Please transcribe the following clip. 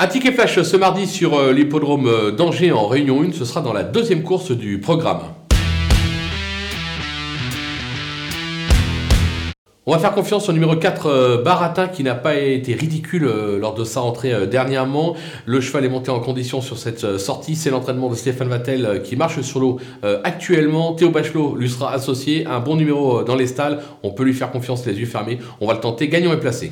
Un ticket flash ce mardi sur euh, l'hippodrome euh, d'Angers en Réunion 1, ce sera dans la deuxième course du programme. On va faire confiance au numéro 4, euh, Baratin, qui n'a pas été ridicule lors de sa rentrée dernièrement. Le cheval est monté en condition sur cette sortie. C'est l'entraînement de Stéphane Vattel qui marche sur l'eau actuellement. Théo Bachelot lui sera associé. Un bon numéro dans les stalles. On peut lui faire confiance les yeux fermés. On va le tenter. Gagnant et placé.